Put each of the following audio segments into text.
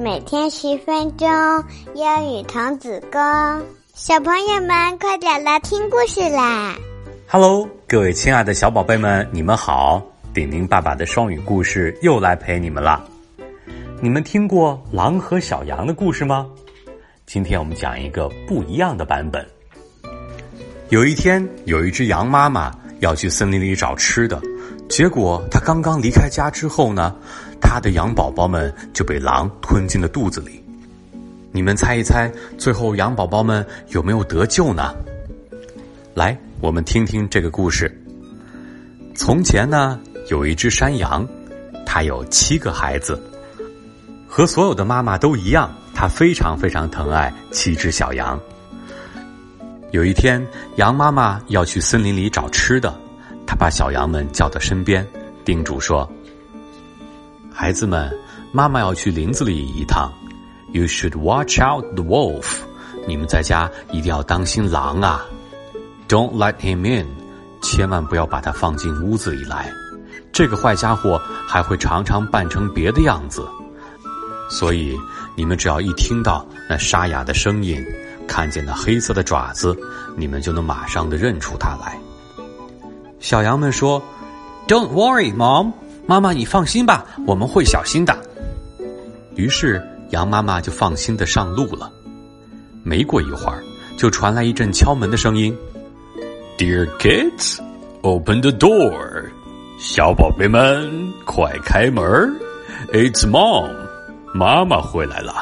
每天十分钟英语童子功，小朋友们快点来听故事啦！Hello，各位亲爱的小宝贝们，你们好！顶顶爸爸的双语故事又来陪你们了。你们听过狼和小羊的故事吗？今天我们讲一个不一样的版本。有一天，有一只羊妈妈要去森林里找吃的，结果他刚刚离开家之后呢，他的羊宝宝们就被狼吞进了肚子里。你们猜一猜，最后羊宝宝们有没有得救呢？来，我们听听这个故事。从前呢，有一只山羊，它有七个孩子。和所有的妈妈都一样，它非常非常疼爱七只小羊。有一天，羊妈妈要去森林里找吃的，他把小羊们叫到身边，叮嘱说：“孩子们，妈妈要去林子里一趟，You should watch out the wolf。你们在家一定要当心狼啊！Don't let him in，千万不要把他放进屋子里来。这个坏家伙还会常常扮成别的样子。”所以，你们只要一听到那沙哑的声音，看见那黑色的爪子，你们就能马上的认出它来。小羊们说：“Don't worry, Mom，妈妈你放心吧，我们会小心的。”于是，羊妈妈就放心的上路了。没过一会儿，就传来一阵敲门的声音：“Dear kids, open the door，小宝贝们快开门，It's Mom。”妈妈回来了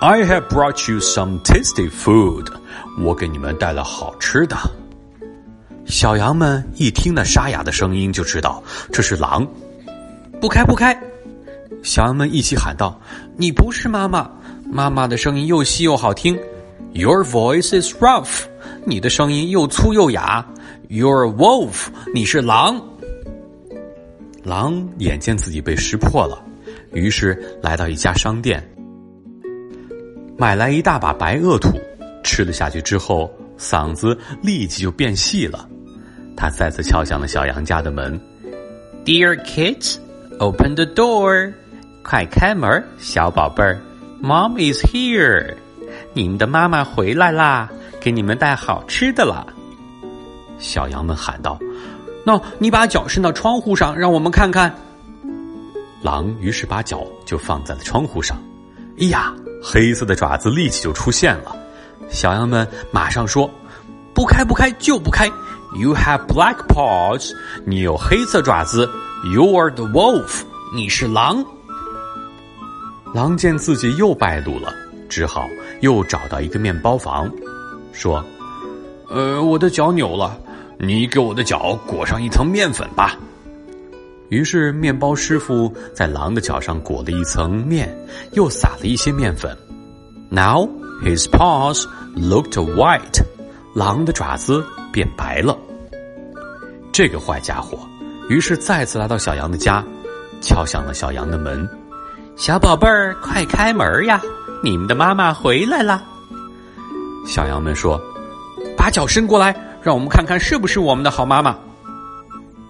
，I have brought you some tasty food。我给你们带了好吃的。小羊们一听那沙哑的声音，就知道这是狼。不开不开！小羊们一起喊道：“你不是妈妈，妈妈的声音又细又好听。Your voice is rough。你的声音又粗又哑。You're wolf。你是狼。狼眼见自己被识破了。于是来到一家商店，买来一大把白垩土，吃了下去之后，嗓子立即就变细了。他再次敲响了小羊家的门：“Dear kids, open the door，快开门，小宝贝儿，Mom is here，你们的妈妈回来啦，给你们带好吃的了。”小羊们喊道：“那你把脚伸到窗户上，让我们看看。”狼于是把脚就放在了窗户上，哎呀，黑色的爪子立即就出现了。小羊们马上说：“不开不开就不开！You have black paws，你有黑色爪子。You are the wolf，你是狼。”狼见自己又败露了，只好又找到一个面包房，说：“呃，我的脚扭了，你给我的脚裹上一层面粉吧。”于是，面包师傅在狼的脚上裹了一层面，又撒了一些面粉。Now his paws looked white，狼的爪子变白了。这个坏家伙，于是再次来到小羊的家，敲响了小羊的门。小宝贝儿，快开门呀！你们的妈妈回来了。小羊们说：“把脚伸过来，让我们看看是不是我们的好妈妈。”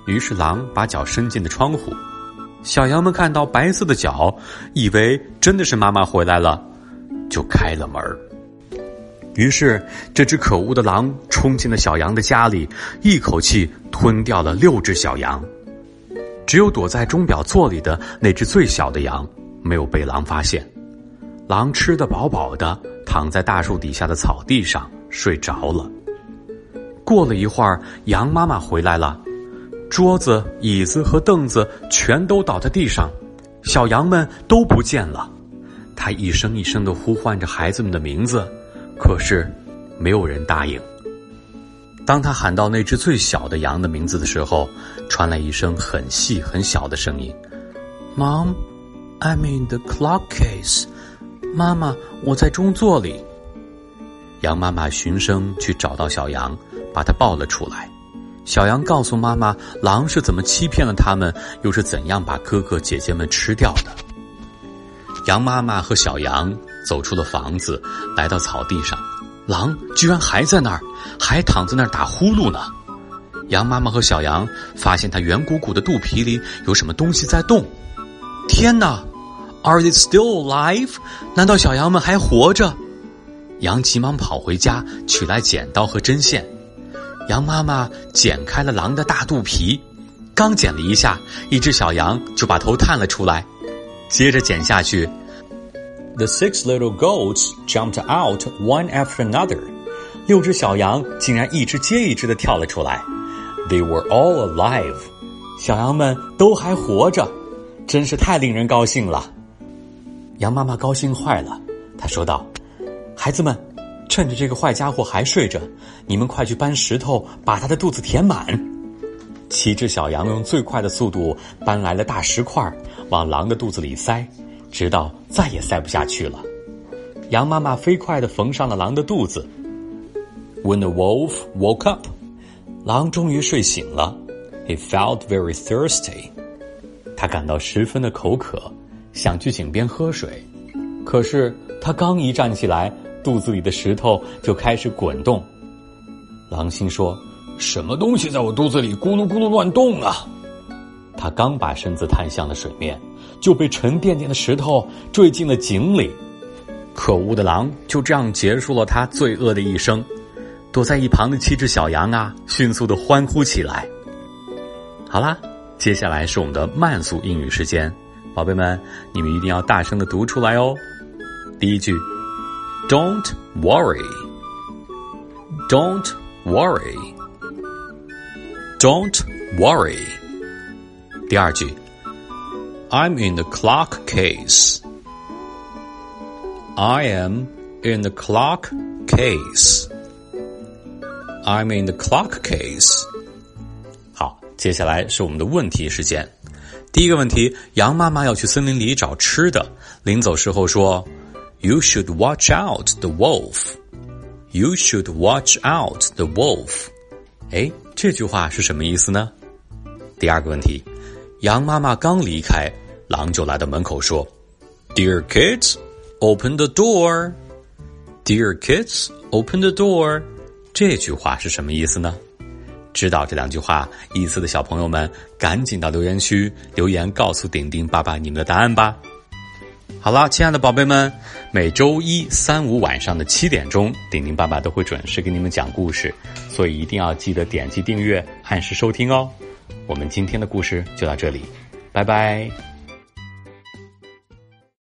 于是狼把脚伸进了窗户，小羊们看到白色的脚，以为真的是妈妈回来了，就开了门儿于是这只可恶的狼冲进了小羊的家里，一口气吞掉了六只小羊，只有躲在钟表座里的那只最小的羊没有被狼发现。狼吃得饱饱的，躺在大树底下的草地上睡着了。过了一会儿，羊妈妈回来了。桌子、椅子和凳子全都倒在地上，小羊们都不见了。他一声一声的呼唤着孩子们的名字，可是没有人答应。当他喊到那只最小的羊的名字的时候，传来一声很细很小的声音：“Mom, I'm in the clock case。”妈妈，我在钟座里。羊妈妈循声去找到小羊，把它抱了出来。小羊告诉妈妈，狼是怎么欺骗了他们，又是怎样把哥哥姐姐们吃掉的。羊妈妈和小羊走出了房子，来到草地上，狼居然还在那儿，还躺在那儿打呼噜呢。羊妈妈和小羊发现它圆鼓鼓的肚皮里有什么东西在动。天哪！Are they still alive？难道小羊们还活着？羊急忙跑回家，取来剪刀和针线。羊妈妈剪开了狼的大肚皮，刚剪了一下，一只小羊就把头探了出来。接着剪下去，The six little goats jumped out one after another。六只小羊竟然一只接一只的跳了出来。They were all alive。小羊们都还活着，真是太令人高兴了。羊妈妈高兴坏了，她说道：“孩子们，趁着这个坏家伙还睡着，你们快去搬石头，把他的肚子填满。”七只小羊用最快的速度搬来了大石块，往狼的肚子里塞，直到再也塞不下去了。羊妈妈飞快地缝上了狼的肚子。When the wolf woke up，狼终于睡醒了。He felt very thirsty。他感到十分的口渴。想去井边喝水，可是他刚一站起来，肚子里的石头就开始滚动。狼心说：“什么东西在我肚子里咕噜咕噜乱动啊？”他刚把身子探向了水面，就被沉甸甸的石头坠进了井里。可恶的狼就这样结束了他罪恶的一生。躲在一旁的七只小羊啊，迅速的欢呼起来。好啦，接下来是我们的慢速英语时间。宝贝们，你们一定要大声的读出来哦。第一句，Don't worry，Don't worry，Don't worry。第二句 ，I'm in the clock case，I am in the clock case，I'm in the clock case。好，接下来是我们的问题时间。第一个问题，羊妈妈要去森林里找吃的，临走时候说：“You should watch out the wolf. You should watch out the wolf.” 哎，这句话是什么意思呢？第二个问题， 羊妈妈刚离开，狼就来到门口说：“Dear kids, open the door. Dear kids, open the door.” 这句话是什么意思呢？知道这两句话意思的小朋友们，赶紧到留言区留言，告诉顶顶爸爸你们的答案吧。好了，亲爱的宝贝们，每周一、三、五晚上的七点钟，顶顶爸爸都会准时给你们讲故事，所以一定要记得点击订阅，按时收听哦。我们今天的故事就到这里，拜拜。